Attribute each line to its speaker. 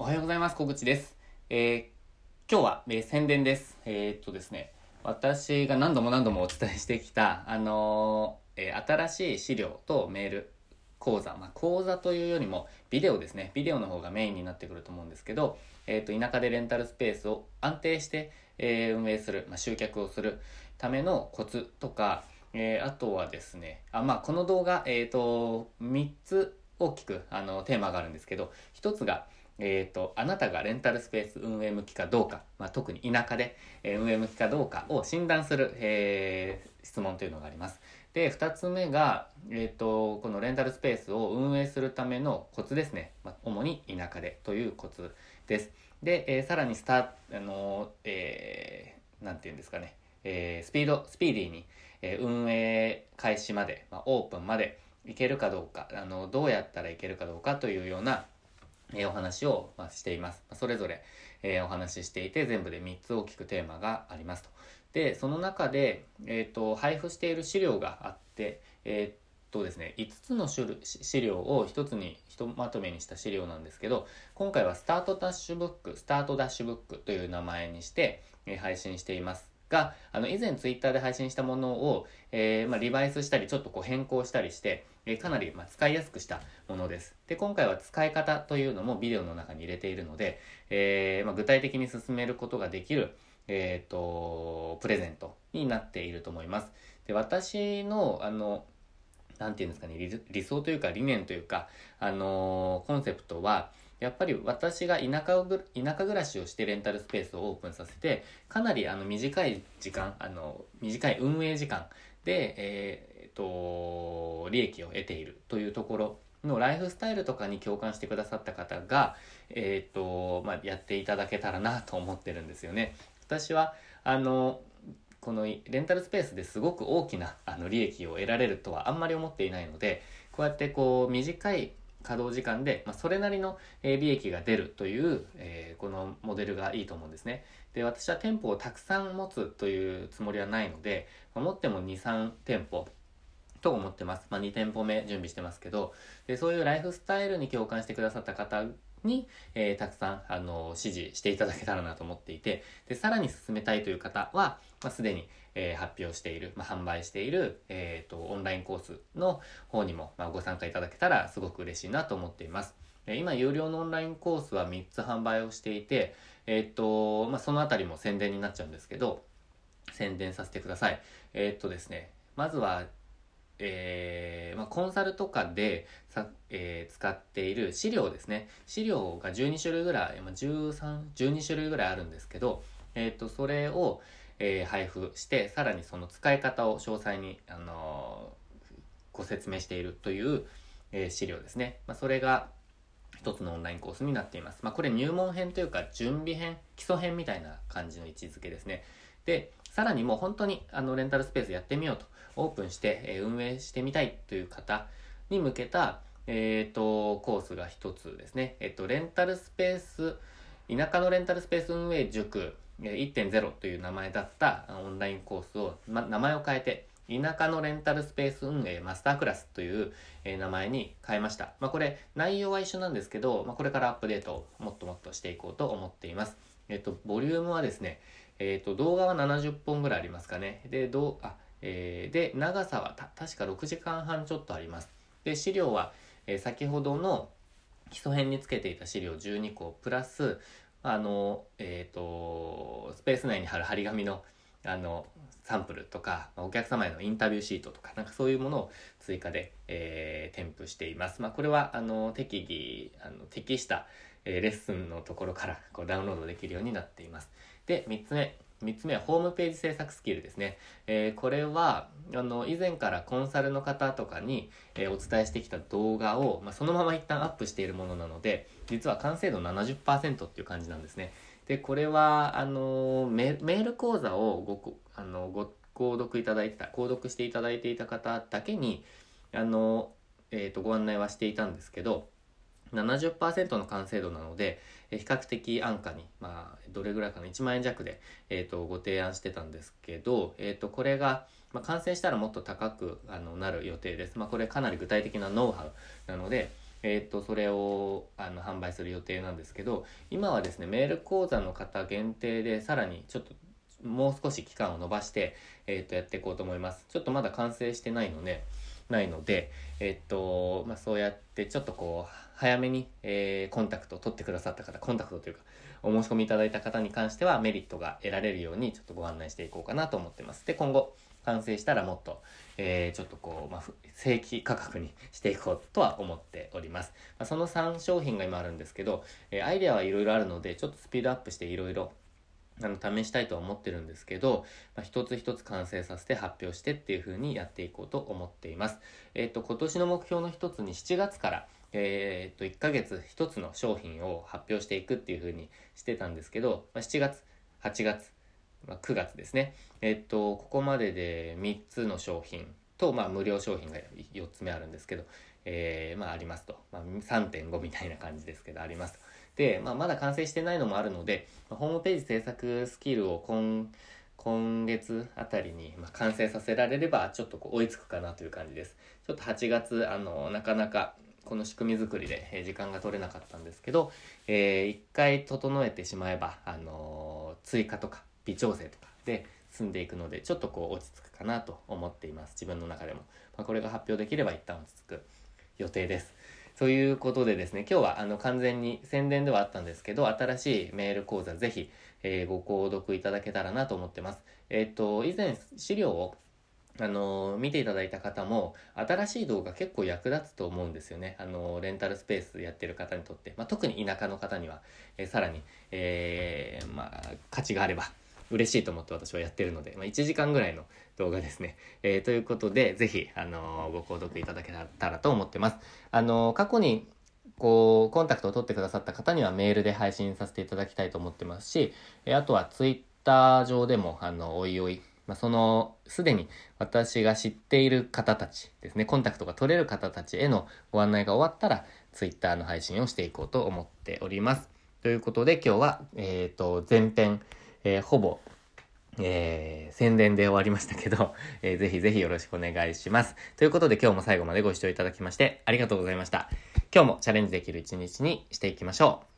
Speaker 1: おはようございます。小口です。えー今日は、えー宣伝です。えーっとですね、私が何度も何度もお伝えしてきた、あのえ新しい資料とメール、講座、まあ、講座というよりもビデオですね。ビデオの方がメインになってくると思うんですけど、えっと、田舎でレンタルスペースを安定して、え運営する、まあ、集客をするためのコツとか、えあとはですね、あ、まあ、この動画、えっと、3つ大きく、あの、テーマがあるんですけど、1つが、えー、とあなたがレンタルスペース運営向きかどうか、まあ、特に田舎で、え運営向きかどうかを診断する、えー質問というのがあります。で2つ目が、えー、とこのレンタルスペースを運営するためのコツですね、まあ、主に田舎でというコツです。で、えーさらにスタあのえーなんていうんですかね、えースピードスピーディーに、えー運営開始まで、まあ、オープンまでいけるかどうかあのどうやったらいけるかどうかというようなえーお話を、ま、しています。それぞれ、えーお話ししていて、全部で3つ大きくテーマがありますと。で、その中で、えっ、と、配布している資料があって、えっとですね、5つの種類資料を1つに、ひとまとめにした資料なんですけど、今回はスタートダッシュブック、スタートダッシュブックという名前にして、え配信しています。が、あの、以前ツイッターで配信したものを、えーまあ、リバイスしたり、ちょっとこう変更したりして、えーかなり、まあ、使いやすくしたものです。で、今回は使い方というのもビデオの中に入れているので、えーまあ、具体的に進めることができる、えっ、と、プレゼントになっていると思います。で、私の、あの、なんていうんですかね、理理想というか理念というか、あのコンセプトは、やっぱり私が田舎をぐ田舎暮らしをしてレンタルスペースをオープンさせて、かなりあの短い時間、あの、短い運営時間で、えーえっと、利益を得ているというところのライフスタイルとかに共感してくださった方が、えっと、まあ、やっていただけたらなと思ってるんですよね。私は、あの、このレンタルスペースですごく大きなあの利益を得られるとはあんまり思っていないので、こうやってこう短い稼働時間で、まあ、それなりのえ利益が出るという、えーこのモデルがいいと思うんですね。で、私は店舗をたくさん持つというつもりはないので、まあ持っても2、3店舗と思ってます。まあ、2店舗目準備してますけど、でそういうライフスタイルに共感してくださった方に、えーたくさん、あの、支持していただけたらなと思っていて、で、さらに進めたいという方は、まあ、すでに、えー発表している、まあ、販売している、えっ、と、オンラインコースの方にも、まあ、ご参加いただけたらすごく嬉しいなと思っています。今、有料のオンラインコースは3つ販売をしていて、えっ、と、まあ、そのあたりも宣伝になっちゃうんですけど、宣伝させてください。えっ、とですね、まずは、えーまあ、コンサルとかでさ、えー使っている資料ですね。資料が12種類ぐらい、まあ、13、12種類ぐらいあるんですけど、えっ、と、それを、え配布して、さらにその使い方を詳細に、あのご説明しているという、え資料ですね。まあ、それが一つのオンラインコースになっています。ま、これ入門編というか準備編、基礎編みたいな感じの位置づけですね。で、さらにもう本当にあのレンタルスペースやってみようと、オープンして、え運営してみたいという方に向けた、えっ、と、コースが一つですね。えっ、と、レンタルスペース、田舎のレンタルスペース運営塾1.0という名前だったオンラインコースを、ま、名前を変えて、田舎のレンタルスペース運営マスタークラスという、え名前に変えました。まあ、これ内容は一緒なんですけど、まあ、これからアップデートをもっともっとしていこうと思っています。えっ、と、ボリュームはですね、えっ、と、動画は70本ぐらいありますかね。で、ど、あ、えーで、長さは確か6時間半ちょっとあります。で、資料は、えー先ほどの基礎編につけていた資料12個プラス、あの、えっ、と、スペース内に貼る張り紙の、あの、サンプルとか、お客様へのインタビューシートとか、なんかそういうものを追加で、えー添付しています。まあ、これは、あの、適宜、あの、適した、えレッスンのところからこうダウンロードできるようになっています。で、3つ目。3つ目はホームページ制作スキルですね。えーこれは、あの、以前からコンサルの方とかに、えーお伝えしてきた動画を、まあ、そのまま一旦アップしているものなので、実は完成度70%っていう感じなんですね。で、これは、あの、メール講座をご、あの、ご購読いただいてた、購読していただいていた方だけに、あの、えっ、と、ご案内はしていたんですけど、70%の完成度なので、比較的安価に、まあ、どれぐらいかな、1万円弱で、えっ、と、ご提案してたんですけど、えっ、と、これが、まあ、完成したらもっと高くあのなる予定です。まあ、これかなり具体的なノウハウなので、えっ、と、それを、あの、販売する予定なんですけど、今はですね、メール講座の方限定で、さらにちょっと、もう少し期間を延ばして、えっ、と、やっていこうと思います。ちょっとまだ完成してないので、ないので、えっと、まあ、そうやってちょっとこう、早めに、えー、コンタクトを取ってくださった方、コンタクトというか、お申し込みいただいた方に関してはメリットが得られるようにちょっとご案内していこうかなと思ってます。で、今後、完成したらもっと、えー、ちょっとこう、まあ、正規価格にしていこうとは思っております。まあ、その3商品が今あるんですけど、えー、アイデアはいろいろあるので、ちょっとスピードアップしていろいろあの、試したいとは思ってるんですけど、まあ、一つ一つ完成させて発表してっていう風にやっていこうと思っています。えっ、ー、と、今年の目標の一つに7月から、えっ、と、1ヶ月一つの商品を発表していくっていう風にしてたんですけど、まあ、7月、8月、まあ、9月ですね。えっ、ー、と、ここまでで3つの商品と、まあ、無料商品が4つ目あるんですけど、えー、まあ、ありますと。まあ、3.5みたいな感じですけど、ありますと。で、まあ、まだ完成してないのもあるので、ホームページ制作スキルを今、今月あたりに、ま完成させられれば、ちょっとこう追いつくかなという感じです。ちょっと8月、あの、なかなか、この仕組み作りで、時間が取れなかったんですけど、えー、一回整えてしまえば、あのー、追加とか微調整とかで済んでいくので、ちょっとこう落ち着くかなと思っています。自分の中でも。まあ、これが発表できれば一旦落ち着く予定です。ということでですね、今日はあの完全に宣伝ではあったんですけど、新しいメール講座ぜひ、えー、ご購読いただけたらなと思ってます。えっ、ー、と、以前資料をあの見ていただいた方も、新しい動画結構役立つと思うんですよね。あのレンタルスペースやってる方にとって。まあ、特に田舎の方には、え、さらに、えー、まあ、価値があれば、嬉しいと思って私はやってるので、まあ、1時間ぐらいの動画ですね。えー、ということで、ぜひ、あのー、ご購読いただけたらと思ってます。あのー、過去に、こう、コンタクトを取ってくださった方にはメールで配信させていただきたいと思ってますし、えあとはツイッター上でも、あの、おいおい、まあ、その、すでに私が知っている方たちですね、コンタクトが取れる方たちへのご案内が終わったら、ツイッターの配信をしていこうと思っております。ということで、今日は、えっ、と、前編、えー、ほぼ、えー、宣伝で終わりましたけど、えー、ぜひぜひよろしくお願いします。ということで今日も最後までご視聴いただきましてありがとうございました。今日もチャレンジできる一日にしていきましょう。